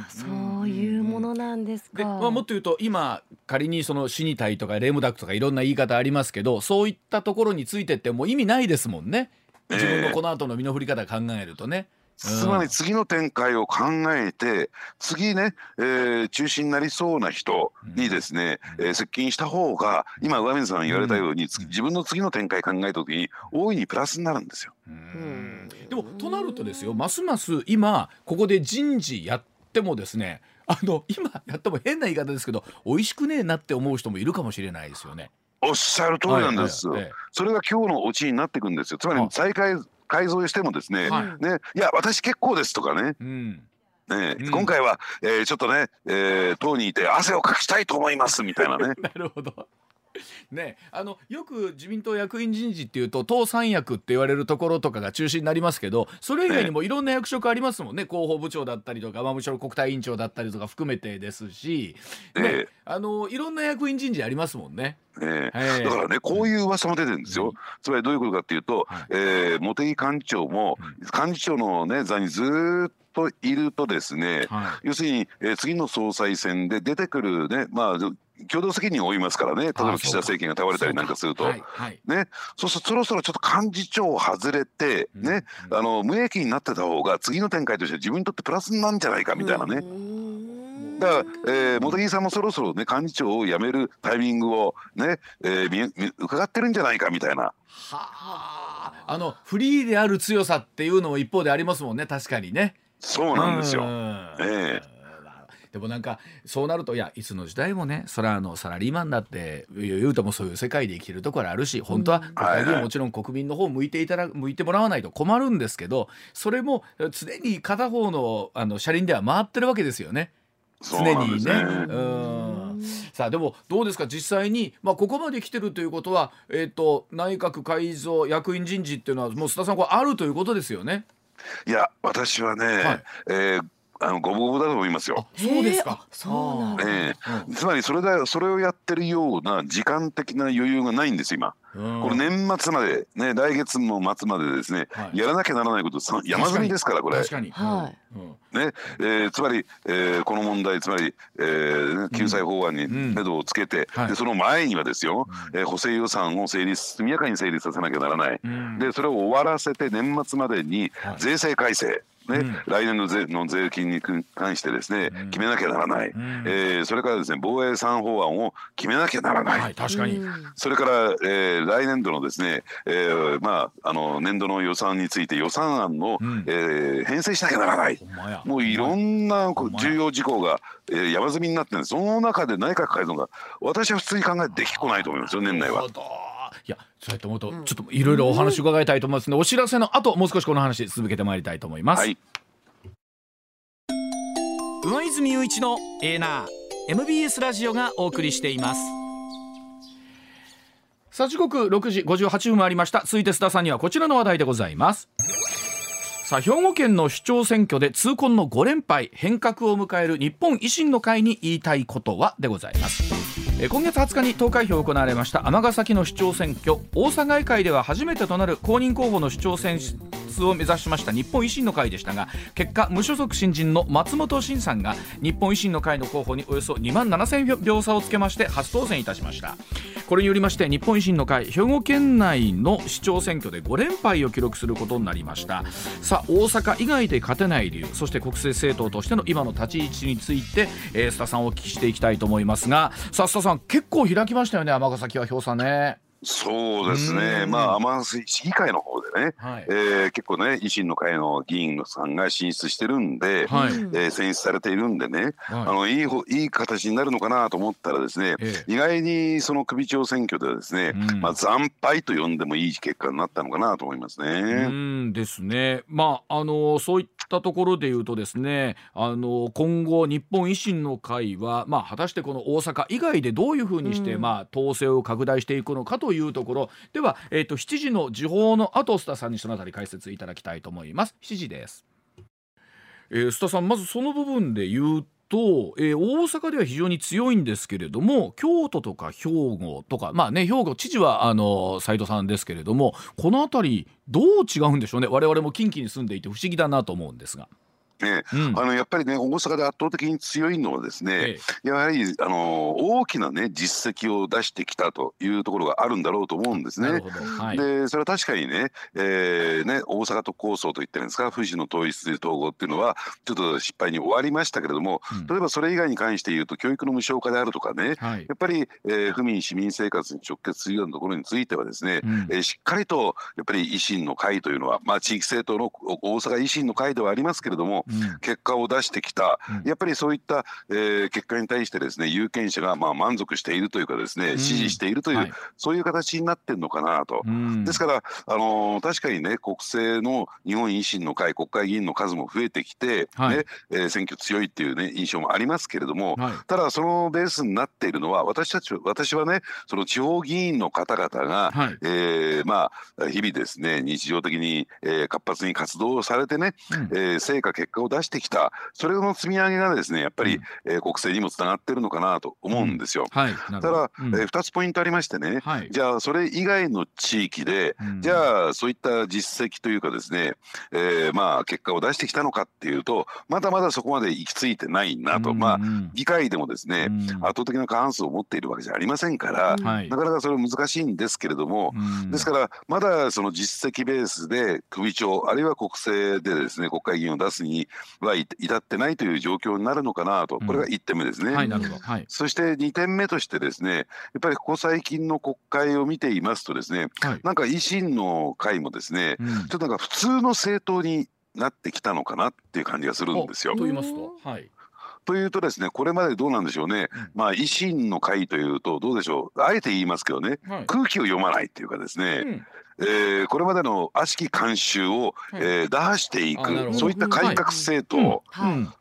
そういうものなんですか。まあ、もっと言うと今仮にその死に体とかレムダクとかいろんな言い方ありますけどそういったところについてってもう意味ないですもんね。自分のこの後の身の振り方考えるとね。つまり次の展開を考えて次ね、えー、中心になりそうな人にですね、うん、えー、接近した方が今上水さん言われたように、うん、自分の次の展開考えた時に大いにプラスになるんですよ。でもとなるとですよますます今ここで人事やってもですねあの今やっても変な言い方ですけど美味しくねえなって思う人もいるかもしれないですよね。おっしゃる通りなんです。はいはいはい、それが今日のオチになっていくんですよ。つまり再開改造してもですね、はい、ねいや私結構ですとかね。うんね、うん、今回は、えー、ちょっとね、えー、党にいて汗をかきたいと思いますみたいなね。*laughs* なるほど。*laughs* ね、あのよく自民党役員人事っていうと党三役って言われるところとかが中心になりますけどそれ以外にもいろんな役職ありますもんね。広報部長だったりとか、まあ、むしろ国対委員長だったりとか含めてですし、ね、あのいろんな役員人事ありますもんね。えー、だからねこういう噂も出てるんですよ、うん、つまりどういうことかっていうと、はい、えー、茂木幹事長も幹事長の、ね、座にずっといるとですね、はい、要するに、えー、次の総裁選で出てくるねまあ共同責任を負いますからね。例えば岸田政権が倒れたりなんかすると、はいはい、ね、そうするとそろそろちょっと幹事長を外れて、ね、うん、あの無益になってた方が次の展開として自分にとってプラスなんじゃないかみたいなね。だから、えー、茂木さんもそろそろね幹事長を辞めるタイミングをね、えー、伺ってるんじゃないかみたいな。はあ、あのフリーである強さっていうのも一方でありますもんね確かにね。そうなんですよ。ええ。ーでもなんかそうなるといやいつの時代もねそれはあのサラリーマンだって言うともそういう世界で生きてるところあるし本当は国会もちろん国民の方向いていただ向いてもらわないと困るんですけどそれも常に片方のあの車輪では回ってるわけですよね。常にね。うんさあでもどうですか？実際に、まあ、ここまで来てるということは、えーと、内閣改造役員人事っていうのはもう須田さんこれあるということですよね。いや私はね、はい、えーあの五分五分だと思いますよ。そうですか。そうなんええつまりそれだそれをやってるような時間的な余裕がないんです今。これ年末までね来月の末までですね、はい、やらなきゃならないこと山積みですからこれ。確かに。はい。ね、えー、つまり、えー、この問題つまり、えー、救済法案に目処をつけて、うんうん、でその前にはですよ、うん、えー、補正予算を成立速やかに成立させなきゃならない。うん、でそれを終わらせて年末までに税制改正。ね、うん、来年の税の税金に関してですね、うん、決めなきゃならない、うん、えー、それからですね防衛産法案を決めなきゃならない、はい、確かに。それから、えー、来年度のですね、えー、まああの年度の予算について予算案の、うん、えー、編成しなきゃならない。もういろんな重要事項が、えー、山積みになってるんです。その中で内閣改造が私は普通に考えてできこないと思いますよ年内は。そうやって思うと、ちょっといろいろお話伺いたいと思いますので、お知らせの後もう少しこの話続けてまいりたいと思います。はい、上泉雄一のエーナー MBS ラジオがお送りしています。さあ時刻6時58分ありました。続いて須田さんにはこちらの話題でございます。さあ兵庫県の市長選挙で痛恨の5連敗変革を迎える日本維新の会に言いたいことは？でございます今月20日に投開票行われました尼崎の市長選挙大阪医会では初めてとなる公認候補の市長選出を目指しました日本維新の会でしたが結果無所属新人の松本慎さんが日本維新の会の候補におよそ2万7000票差をつけまして初当選いたしました。これによりまして日本維新の会兵庫県内の市長選挙で5連敗を記録することになりました。さあ大阪以外で勝てない理由そして国政政党としての今の立ち位置について、えー、須田さんをお聞きしていきたいと思いますがさあ須田さん結構開きましたよね尼崎は票差ね。そうですね、まあ、天市議会の方でね、はい、えー、結構ね、維新の会の議員さんが進出してるんで、はい、えー、選出されているんでね、はい、あのいいいい形になるのかなと思ったらですね、ええ、意外にその首長選挙ではですね、うん、まあ、惨敗と呼んでもいい結果になったのかなと思いますね。うんですね、まあ、あのそういったところでいうとですね、あの今後、日本維新の会は、まあ、果たしてこの大阪以外でどういうふうにして、うん、まあ、統制を拡大していくのかとというところ。では、えーと、7時の時報の後須田さんにそのあたり解説いただきたいと思います。7時です、えー、須田さんまずその部分で言うと、えー、大阪では非常に強いんですけれども京都とか兵庫とかまあね兵庫知事はあの斉藤さんですけれどもこの辺りどう違うんでしょうね我々も近畿に住んでいて不思議だなと思うんですが。ね、うん、あのやっぱりね大阪で圧倒的に強いのはですね、ええ、やはりあの大きなね実績を出してきたというところがあるんだろうと思うんですね。はい、でそれは確かにね,、えーね、大阪都構想といってるんですか富士の統一統合っていうのはちょっと失敗に終わりましたけれども、うん、例えばそれ以外に関して言うと教育の無償化であるとかね、はい、やっぱり、えー、府民市民生活に直結するようなところについてはですね、うん、えー、しっかりとやっぱり維新の会というのは、まあ、地域政党の大阪維新の会ではありますけれども結果を出してきた、やっぱりそういった、えー、結果に対してですね有権者がまあ満足しているというかですね、支持しているという、はい、そういう形になってるのかなと。ですから、あのー、確かにね国政の日本維新の会国会議員の数も増えてきて、はい、ねえー、選挙強いっていうね印象もありますけれども、はい、ただそのベースになっているのは私たち私はねその地方議員の方々が、はい、えー、まあ日々ですね日常的に、えー、活発に活動されてね、うん、えー、成果結果を出してきたそれの積み上げがですねやっぱり、うん、えー、国政にもつながってるのかなと思うんですよ。うん。はい、ただ、うん、えー、2つポイントありましてね、はい、じゃあそれ以外の地域で、じゃあそういった実績というかですね、えー、まあ結果を出してきたのかっていうとまだまだそこまで行き着いてないなと、まあ議会でもですね、圧倒的な過半数を持っているわけじゃありませんから、なかなかそれ難しいんですけれども、ですからまだその実績ベースで首長あるいは国政でですね国会議員を出すには至ってない。とい。う状況になるのかなとこれが1点目ですね。はい、そして2点目としてですねやっぱりここ最近の国会を見てい。ますとですね、はい、なんか維新の会もですね、うん、ちょっとなんか普通の政党になってきたのかなってい。う感じがするんですよ。と言い。ますと、はい、とい。うとですねこれまでどうなんでしょうね、まあ維新の会とい。うとどうでしょうあえて言い。ますけどね、はい、空気を読まない。ってい。うかですね、うんえー、これまでの悪しき慣習を、はい、えー、打破していくそういった改革政党、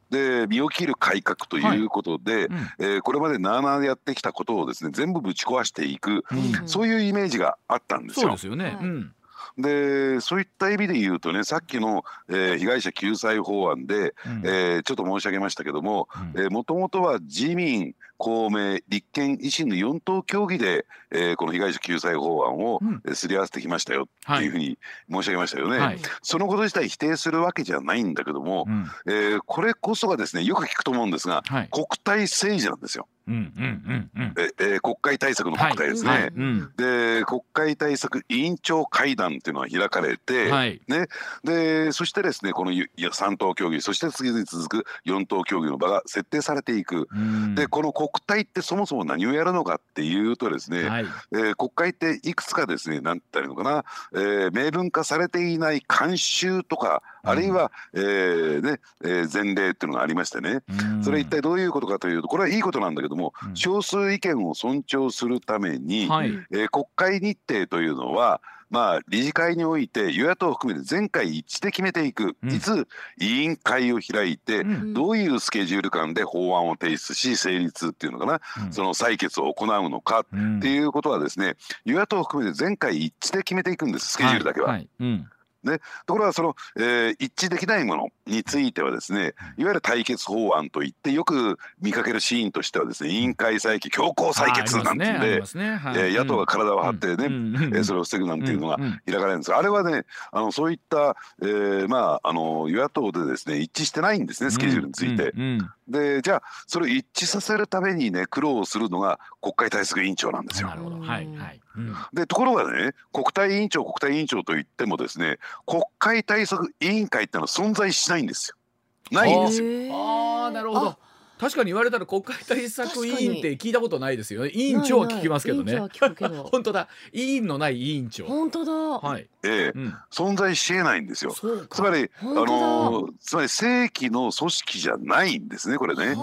で身を切る改革ということで、はい。うん、えー、これまでなあなあやってきたことをですね全部ぶち壊していく、うん、そういうイメージがあったんですよ。そうですよね、うんでそういった意味で言うとねさっきの、えー、被害者救済法案で、うん、えー、ちょっと申し上げましたけどももともとは自民公明立憲維新の4党協議で、えー、この被害者救済法案を、うん、すり合わせてきましたよっていうふうに申し上げましたよね、はい、そのこと自体否定するわけじゃないんだけども、うん、えー、これこそがですねよく聞くと思うんですが、はい、国体政治なんですよ。うんうんうんええ国会対策の国体ですね、はい。はいうん、で国会対策委員長会談っていうのが開かれて、はい、ね、でそしてですねこの3党協議そして次に続く4党協議の場が設定されていく、うん、でこの国体ってそもそも何をやるのかっていうとですね、はい、えー、国会っていくつかですね何て言ったらいいのかな、えー、明文化されていない慣習とかあるいは、えーねえー、前例っていうのがありましてね、それ一体どういうことかというとこれはいいことなんだけども、少数意見を尊重するために、はい、えー、国会日程というのはまあ、理事会において与野党を含めて全会一致で決めていく、いつ委員会を開いて、どういうスケジュール感で法案を提出し成立っていうのかな、その採決を行うのかっていうことはですね与野党を含めて全会一致で決めていくんですスケジュールだけは。はいはい。うんね、ところがその、えー、一致できないものについてはですねいわゆる対決法案といってよく見かけるシーンとしてはですね委員会採決強行採決なんてんで、ねはい、えー、野党が体を張ってね、うん、えー、それを防ぐなんていうのが開かれるんですがあれはねあのそういった、えー、まああの与野党でですね一致してないんですねスケジュールについて。うん。うん。でじゃあそれを一致させるためにね苦労するのが国会対策委員長なんですよ。なるほど。はいはいうん、でところがね国対委員長国対委員長といってもですね国会対策委員会ってのは存在しないんですよ。ないんですよ。ああなるほど。確かに言われたら国会対策委員って聞いたことないですよね。委員長は聞きますけどね。*laughs* 本当だ。委員のない委員長。本当だ。はい。ええ、うん、存在しえないんですよ。つまりあのつまり正規の組織じゃないんですねこれね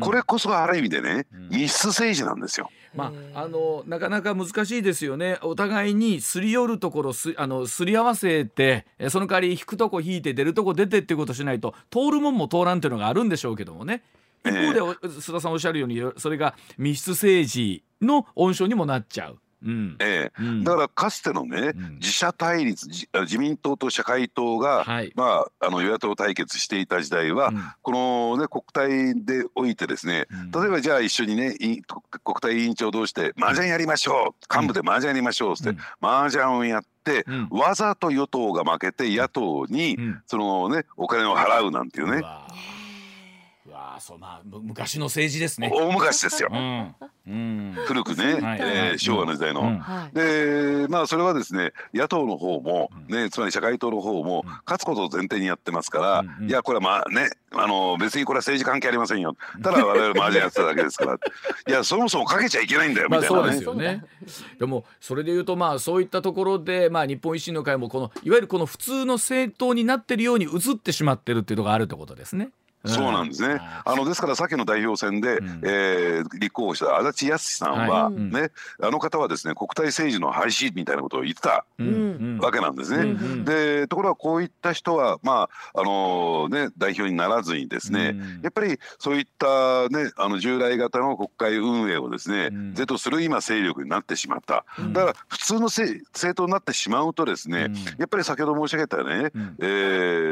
これこそがある意味でね密室政治なんですよ。まあ、あのなかなか難しいですよね。お互いにすり寄るところすあのすり合わせてその代わり引くとこ引いて出るとこ出てっていうことしないと通るもんも通らんっていうのがあるんでしょうけどもね。一方で須田さんおっしゃるようにそれが密室政治の温床にもなっちゃう。うん。ええ、うん、だからかつてのね、うん、自社対立自民党と社会党が、はい、まあ、あの与野党対決していた時代は、うん、この、ね、国対でおいてですね、例えばじゃあ一緒にね国対委員長同士で麻雀やりましょう幹部で麻雀やりましょうって、麻雀をやって、わざと与党が負けて野党に、そのねお金を払うなんていうね。わそうまあ昔の政治ですね。大昔ですよ、うん。うん、古くね、はい、えー、昭和の時代の、うん、でまあそれはですね野党の方もねつまり社会党の方も勝つことを前提にやってますから、いやこれはまあねあの別にこれは政治関係ありませんよ。ただ我々麻雀やってただけですから。*laughs* いやそもそもかけちゃいけないんだよみたいな、ね、まあ、そうですよね。でもそれでいうとまあそういったところで、まあ、日本維新の会もこのいわゆるこの普通の政党になってるように移ってしまってるっていうのがあるってことですね。そうなんですね。あのですからさっきの代表選で、うん、えー、立候補した足立康さんは、はい、ね、あの方はですね国体政治の廃止みたいなことを言ってたわけなんですね。うん。うん、でところがこういった人はまああのー、ね代表にならずにですね、うん、やっぱりそういったねあの従来型の国会運営をですね、是とする今勢力になってしまった。だから普通の政党になってしまうとですね、やっぱり先ほど申し上げたね、うん、え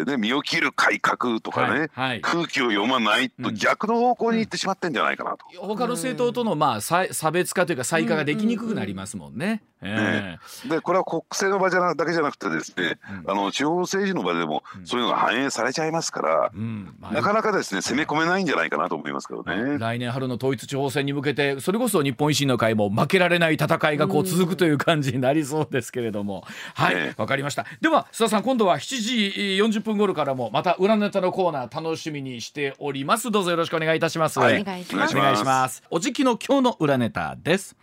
ー、ね身を切る改革とかね、はい。はい空気を読まないと逆の方向に行ってしまってんじゃないかなと、うん、他の政党とのまあ差別化というか差異化ができにくくなりますもんね。ねでこれは国政の場じゃだけじゃなくてですね、うん、あの地方政治の場でもそういうのが反映されちゃいますから、うん。まあ、なかなかですね攻め込めないんじゃないかなと思いますけどね。来年春の統一地方選に向けてそれこそ日本維新の会も負けられない戦いがこう続くという感じになりそうですけれども、はい。わ、ね、かりました。では須田さん今度は7時40分頃からもまた裏ネタのコーナー楽しみにしております。どうぞよろしくお願いいたします、はい、お願いします。お願いします。おじきの今日の裏ネタです。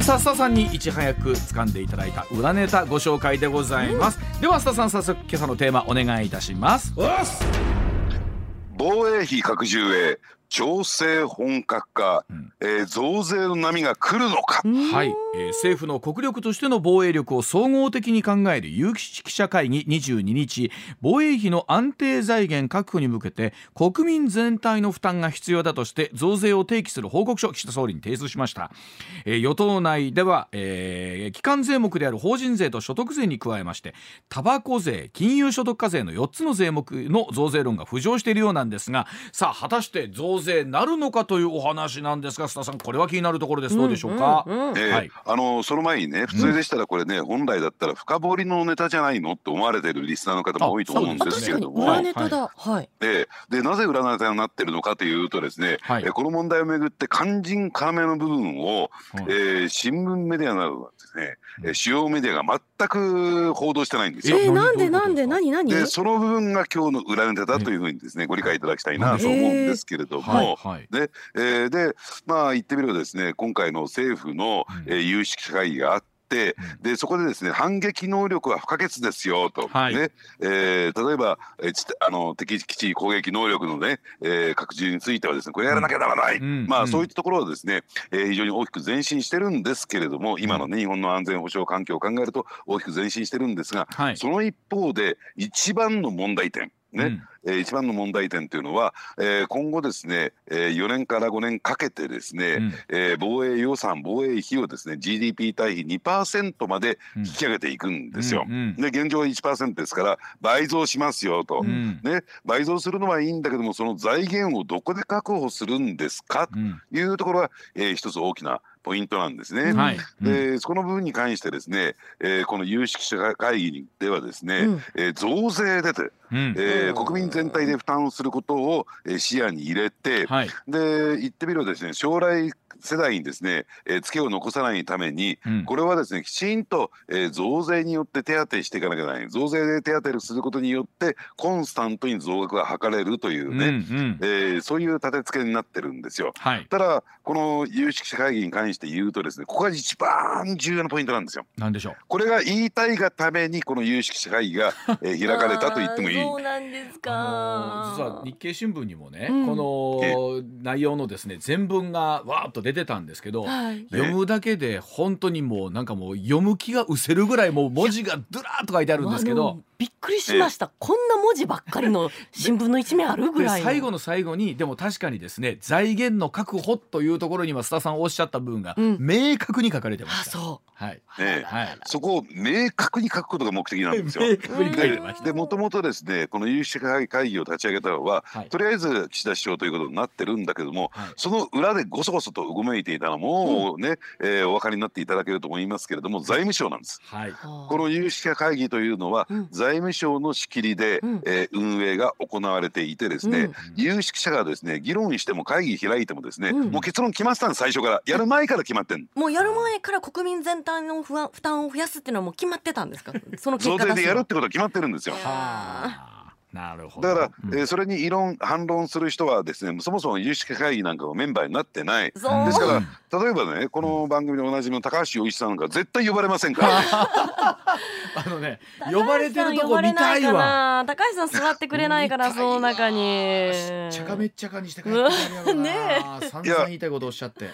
さあ須田さんにいち早く掴んでいただいた裏ネタご紹介でございます、うん、では須田さん早速今朝のテーマお願いいたします。防衛費拡充へ調整本格化、うん、えー、増税の波が来るのか、はい、えー、政府の国力としての防衛力を総合的に考える有識者会議22日防衛費の安定財源確保に向けて国民全体の負担が必要だとして増税を提起する報告書岸田総理に提出しました、えー、与党内では、えー、基幹税目である法人税と所得税に加えましてタバコ税金融所得課税の4つの税目の増税論が浮上しているようなんですがさあ果たして増税税なるのかというお話なんですが須田さんこれは気になるところです。どうでしょうか、あのその前にね普通でしたらこれね、うん、本来だったら深掘りのネタじゃないのって思われてるリスナーの方も多いと思うんですけれども。裏ネタだ、はい、ででなぜ裏ネタになってるのかというとですね、はい、えこの問題をめぐって肝心要の部分を、はい、えー、新聞メディアなどはですね、うん、主要メディアが全く報道してないんですよ。えー、なんでなんで？何？何？でその部分が今日の裏ネタだというふうにですねご理解いただきたいなと思うんですけれども、も、はい、で,、えー、でまあ言ってみればですね今回の政府の、えー、有識者会議があって、でそこでですね反撃能力は不可欠ですよと、はい、ね。えー、例えば、えー、あの敵基地攻撃能力のね、えー、拡充についてはですねこれやらなきゃならない、うん、まあ、うん、そういったところはですね、えー、非常に大きく前進してるんですけれども今のね日本の安全保障環境を考えると大きく前進してるんですが、はい、その一方で一番の問題点ね、うんえー、一番の問題点というのは、えー、今後ですね、えー、4年から5年かけてですね、うん、えー、防衛予算防衛費をですね GDP 対比2%まで引き上げていくんですよ。うんうん。で現状は1%ですから倍増しますよと、うん、ね、倍増するのはいいんだけどもその財源をどこで確保するんですかというところが、えー、一つ大きなポイントなんですね。はい、でそこの部分に関してですね、えー、この有識者会議ではですね、うん、えー、増税でて、うん、えー、国民全体で負担をすることを視野に入れて、はい、で言ってみればですね将来世代にですね、えー、ツケを残さないために、うん、これはですねきちんと、えー、増税によって手当していかなきゃならない。増税で手当することによってコンスタントに増額が図れるというね、うんうん、えー、そういう立て付けになってるんですよ。はい、ただこの有識者会議に関して言うとですねここが一番重要なポイントなんですよ。なんでしょう？これが言いたいがためにこの有識者会議が、えー、開かれたと言ってもいい。*laughs* そうなんですか。実は日経新聞にもね、うん、この内容のですね全文がわーっと出てたんですけど、はい、読むだけで本当にもうなんかもう読む気が失せるぐらいもう文字がドゥラーっと書いてあるんですけど。びっくりしました、こんな文字ばっかりの新聞の一面あるぐらい最後の最後にでも確かにですね財源の確保というところには須田さんおっしゃった部分が明確に書かれてました、うん、そう。はい、ねはい、そこを明確に書くことが目的なんですよ。*laughs* でもともとですねこの有識者会議を立ち上げたのは、はい、とりあえず岸田首相ということになってるんだけども、はい、その裏でごそごそとうごめいていたのも、うん、ね、えー、お分かりになっていただけると思いますけれども財務省なんです。はい、この有識者会議というのは、うん、財財務省の仕切りで、うん、えー、運営が行われていてですね、うん、有識者がですね議論しても会議開いてもですね、うん、もう結論決まってたんです。最初からやる前から決まってんもうやる前から国民全体の負担を増やすっていうのはもう決まってたんですか？その増税でやるってことは決まってるんですよ。なるほど。だから、うん、えー、それに異論反論する人はですねそもそも有識会議なんかのメンバーになってない。ですから例えばねこの番組でおなじみの高橋洋一さんなんか絶対呼ばれませんからね。*laughs* あのね呼ばれてるとこ見たいわ。高橋さん座ってくれないからその中に。ちゃかめっちゃかにして帰ってやる *laughs* ね。散々言いたいことおっしゃって。だ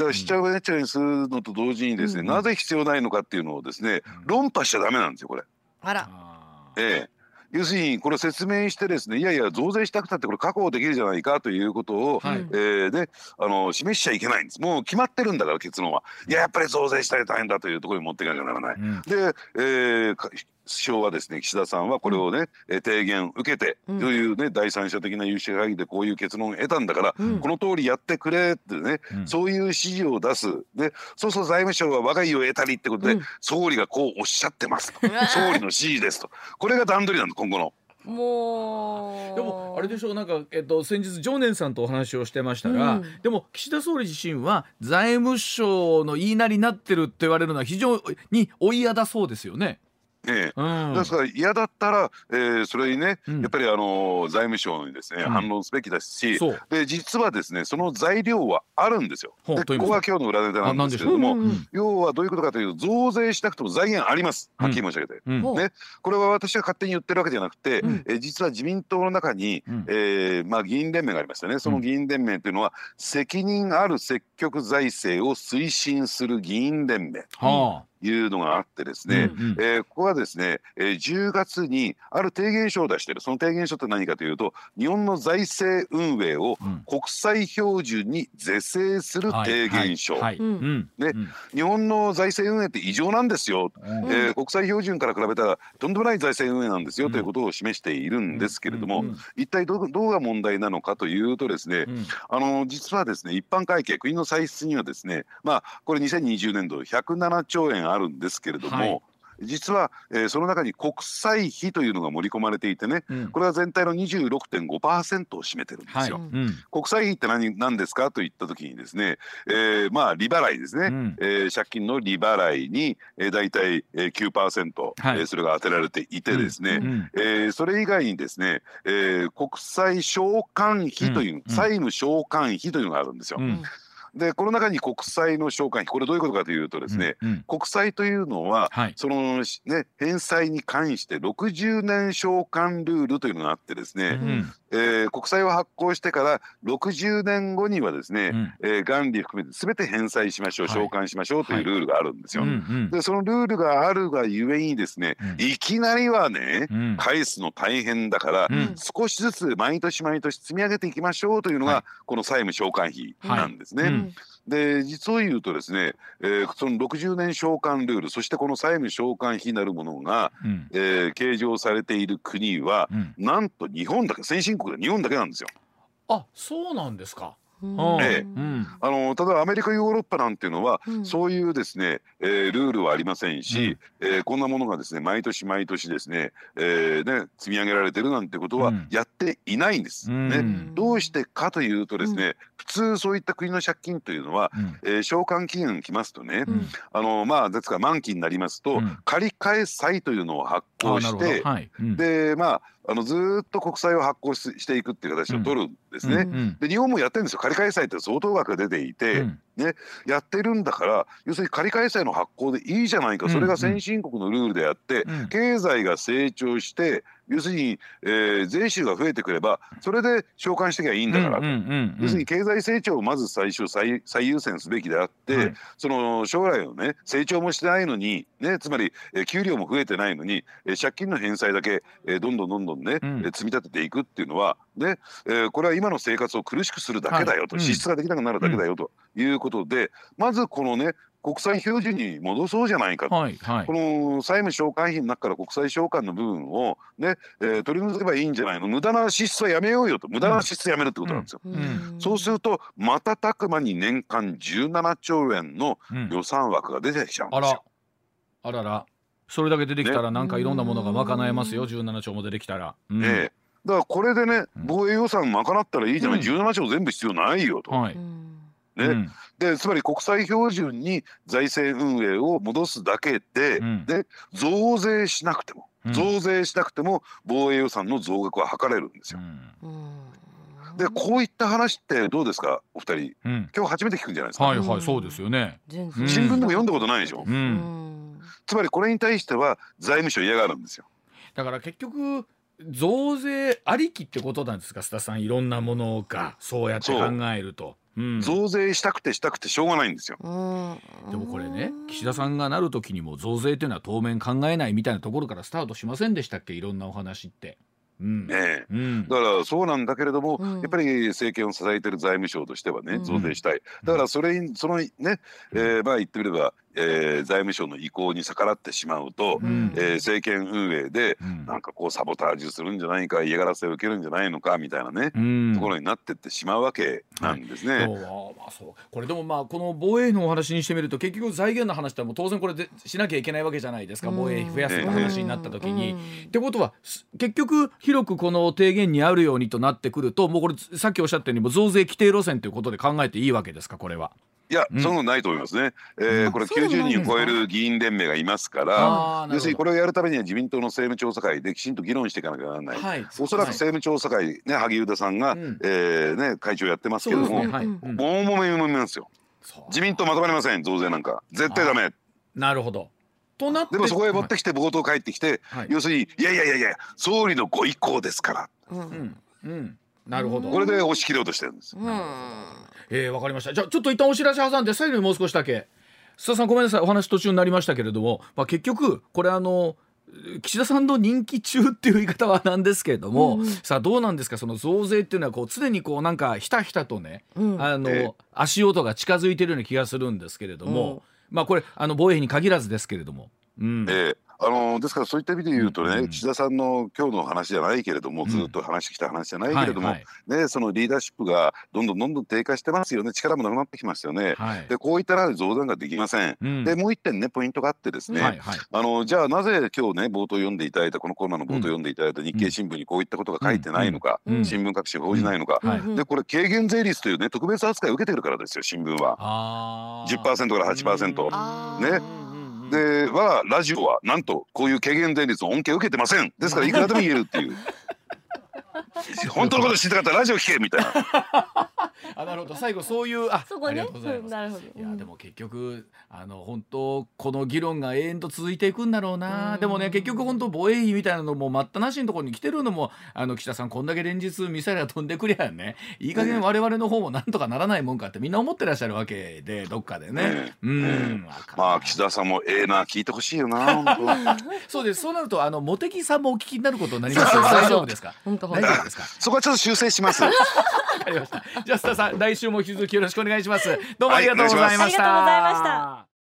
からしちゃうめっちゃにするのと同時にですね、うん、なぜ必要ないのかっていうのをですね論破しちゃダメなんですよこれ。あら。ええ要するにこれ説明してですねいやいや増税したくたってこれ確保できるじゃないかということを、はい、えー、であの示しちゃいけないんです。もう決まってるんだから結論は。いややっぱり増税したら大変だというところに持っていかなきゃならない。うん、で、えー、首相はですね岸田さんはこれをね、うん、提言受けて、というね第三者的な有識者会議でこういう結論を得たんだから、うん、この通りやってくれってね、うん、そういう指示を出す。でそうそう財務省は我が意を得たりってことで、総理がこうおっしゃってますと。総理の指示ですと。これが段取りなんだ今後の。もう。でもあれでしょうなんか、えっと、先日常念さんとお話をしてましたが、うん、でも岸田総理自身は財務省の言いなりになってるって言われるのは非常にお嫌だそうですよね。ええ、うん、ですから嫌だったら、えー、それにね、うん、やっぱりあの財務省にですね、うん、反論すべきだし、で実はですねその材料はあるんですよ。でここが今日の裏ネタなんですけれども、要はどういうことかというと増税しなくても財源あります。はっきり申し上げて、ね、これは私が勝手に言ってるわけじゃなくて、うん、え実は自民党の中に、うん、えー、まあ、議員連盟がありましたね。その議員連盟というのは、責任ある積極財政を推進する議員連盟。はあいうのがあってですね、うんうん、えー、ここはですね、えー、10月にある提言書を出している。その提言書って何かというと日本の財政運営を国際標準に是正する提言書、ね、日本の財政運営って異常なんですよ、うん、えー、国際標準から比べたらとんでもない財政運営なんですよ、ということを示しているんですけれども、一体どどうが問題なのかというとですね、あの実はですね一般会計国の歳出にはですねまあこれ2020年度107兆円あるんですけれども、はい。実は、えー、その中に国債費というのが盛り込まれていてね、うん、これは全体の26.5%を占めてるんですよ。はい。うん、国債費って何何ですかといった時にですね、えー、まあ利払いですね、うん、えー、借金の利払いに、えー、大体9%、はい。えー、それが当てられていてですね、うん、えー、それ以外にですね、えー、国債償還費という、債務償還費というのがあるんですよ。でこの中に国債の償還費これどういうことかというとですね、うんうん、国債というのは、はい、そのね返済に関して60年償還ルールというのがあってですね、うん、えー、国債を発行してから60年後にはですね、うん、えー、元利含めて全て返済しましょう、償還しましょうというルールがあるんですよ。はいでそのルールがあるがゆえにですね、うん、いきなりはね、返すの大変だから、少しずつ毎年毎年積み上げていきましょうというのが、はい、この債務償還費なんですね。で実を言うとですね、えー、その60年償還ルールそしてこの債務償還費なるものが、うん、えー、計上されている国は、うん、なんと日本だけ先進国で日本だけなんですよ。あそうなんですか。ええ、あのただアメリカヨーロッパなんていうのは、うん、そういうですね、えー、ルールはありませんし、うん、えー、こんなものがですね毎年毎年ですね,、えー、ね積み上げられてるなんてことはやっていないんです。うん、ね、どうしてかというとですね、普通そういった国の借金というのは、うん、えー、償還期限きますとね、あのまあですから満期になりますと、借り換え債というのを発行して、はい、でまああのずっと国債を発行していくっていう形を取るんですね。うんうん、で日本もやってるんですよ。借り換え債って相当額が出ていて、うん、ね、やってるんだから要するに借り換え債の発行でいいじゃないか。それが先進国のルールであって、経済が成長して要するに、えー、税収が増えてくればそれで償還してきゃいいんだから。と、要するに経済成長をまず最初最最優先すべきであって、はい、その将来のね成長もしてないのに、ね、つまり、えー、給料も増えてないのに、えー、借金の返済だけ、えー、どんどんどんどんね、うん、積み立てていくっていうのはね、えー、これは今の生活を苦しくするだけだよと、はい、支出ができなくなるだけだよということで、まずこのね国際標準に戻そうじゃないかと、はいはい、この債務償還費の中から国際償還の部分をね、えー、取り除けばいいんじゃないの？無駄な支出はやめようよと。無駄な支出やめるってことなんですよ。うん。うん、そうすると瞬く間に年間17兆円の予算枠が出てきちゃうんですよ。あら。らそれだけ出てきたらなんかいろんなものが賄えますよ。17兆も出てきたら。うん、ええ。だからこれでね防衛予算賄ったらいいじゃない、うん、17兆全部必要ないよと。はいね、うん、でつまり国際標準に財政運営を戻すだけでうん、で増税しなくても、増税しなくても防衛予算の増額は図れるんですよ。でこういった話ってどうですか？お二人、今日初めて聞くんじゃないですか。はいはいそうですよね。新聞でも読んだことないでしょ？つまりこれに対しては財務省嫌がるんですよ。だから結局増税ありきってことなんですか？須田さんいろんなものがそうやって考えると。うん、増税したくてしたくてしょうがないんですよ。でもこれね岸田さんがなる時にも増税っていうのは当面考えないみたいなところからスタートしませんでしたっけ？いろんなお話って。うん、ね、うん、だからそうなんだけれども、うん、やっぱり政権を支えている財務省としてはね、増税したい、だからそれにそのね、えー、まあ言ってみればえー、財務省の意向に逆らってしまうと、うん、えー、政権運営で、なんかこうサボタージュするんじゃないか嫌がらせを受けるんじゃないのかみたいなね、うん、ところになってってしまうわけなんですね。はい、まあ、そう。これでもまあこの防衛費のお話にしてみると結局財源の話っても当然これでしなきゃいけないわけじゃないですか、防衛費増やすって話になった時に。ってことは結局広くこの提言にあるようにとなってくるともうこれさっきおっしゃったようにも増税規定路線ということで考えていいわけですかこれは。いや、うん、そんなのないと思いますね。えー、これ90人を超える議員連盟がいますから、要するにこれをやるためには自民党の政務調査会できちんと議論していかなきゃならない。はい、おそらく政務調査会、ね、萩生田さんが、うん、えー、ね、会長やってますけども、ね。はい、大もめもめなんですよ。自民党まとまりません、増税なんか。絶対ダメ。なるほど。となでもそこへ持ってきて冒頭帰ってきて、はい、要するにいやいやいやいや総理のご意向ですから。うん、うんなるほど。これで押し切ろうとしてるんです。うん。えー、わかりました。じゃあちょっと一旦お知らせ挟んで最後にもう少しだけ。須田さんごめんなさい。お話途中になりましたけれども、まあ、結局これあの岸田さんの人気中っていう言い方はなんですけれども、うん、さあどうなんですか？その増税っていうのはこう常にこうなんかひたひたとね、うん、あの、えー、足音が近づいてるような気がするんですけれども、うん、まあこれあの防衛費に限らずですけれども。うん、えーあのですからそういった意味で言うとね、うん、岸田さんの今日の話じゃないけれども、ずっと話してきた話じゃないけれども、はいはい、ね、そのリーダーシップがどんどんどんどん低下してますよね、力もなくなってきますよね。はい、でこういったら増税ができません。うん、でもう一点ね、ポイントがあってですね、はいはい、あのじゃあなぜ今日ね、冒頭読んでいただいた、このコロナの冒頭読んでいただいた日経新聞にこういったことが書いてないのか、新聞各紙報じないのか、でこれ、軽減税率というね、特別扱いを受けてるからですよ、新聞は。10%から8%。ねではラジオはなんとこういう軽減税率の恩恵を受けてません。ですからいくらでも言えるっていう。*laughs* 本当のこと知りたかったらラジオ聞けみたいな。*laughs* あなるほど。最後そういうあそこね、なるほど。いやでも結局あの本当この議論が永遠と続いていくんだろうな。でもね結局本当防衛費みたいなのも待ったなしのところに来てるのもあの岸田さんこんだけ連日ミサイルが飛んでくりゃね *laughs* いい加減我々の方もなんとかならないもんかってみんな思ってらっしゃるわけでどっかでね、うん、まあ岸田さんもええな聞いてほしいよなそうです。そうなるとあの茂木さんもお聞きになることになります大丈夫ですか？大丈夫ですか？そこはちょっと修正します。じゃあ須田さん来週も引き続きよろしくお願いします。どうもありがとうございました、はい、ありがとうございました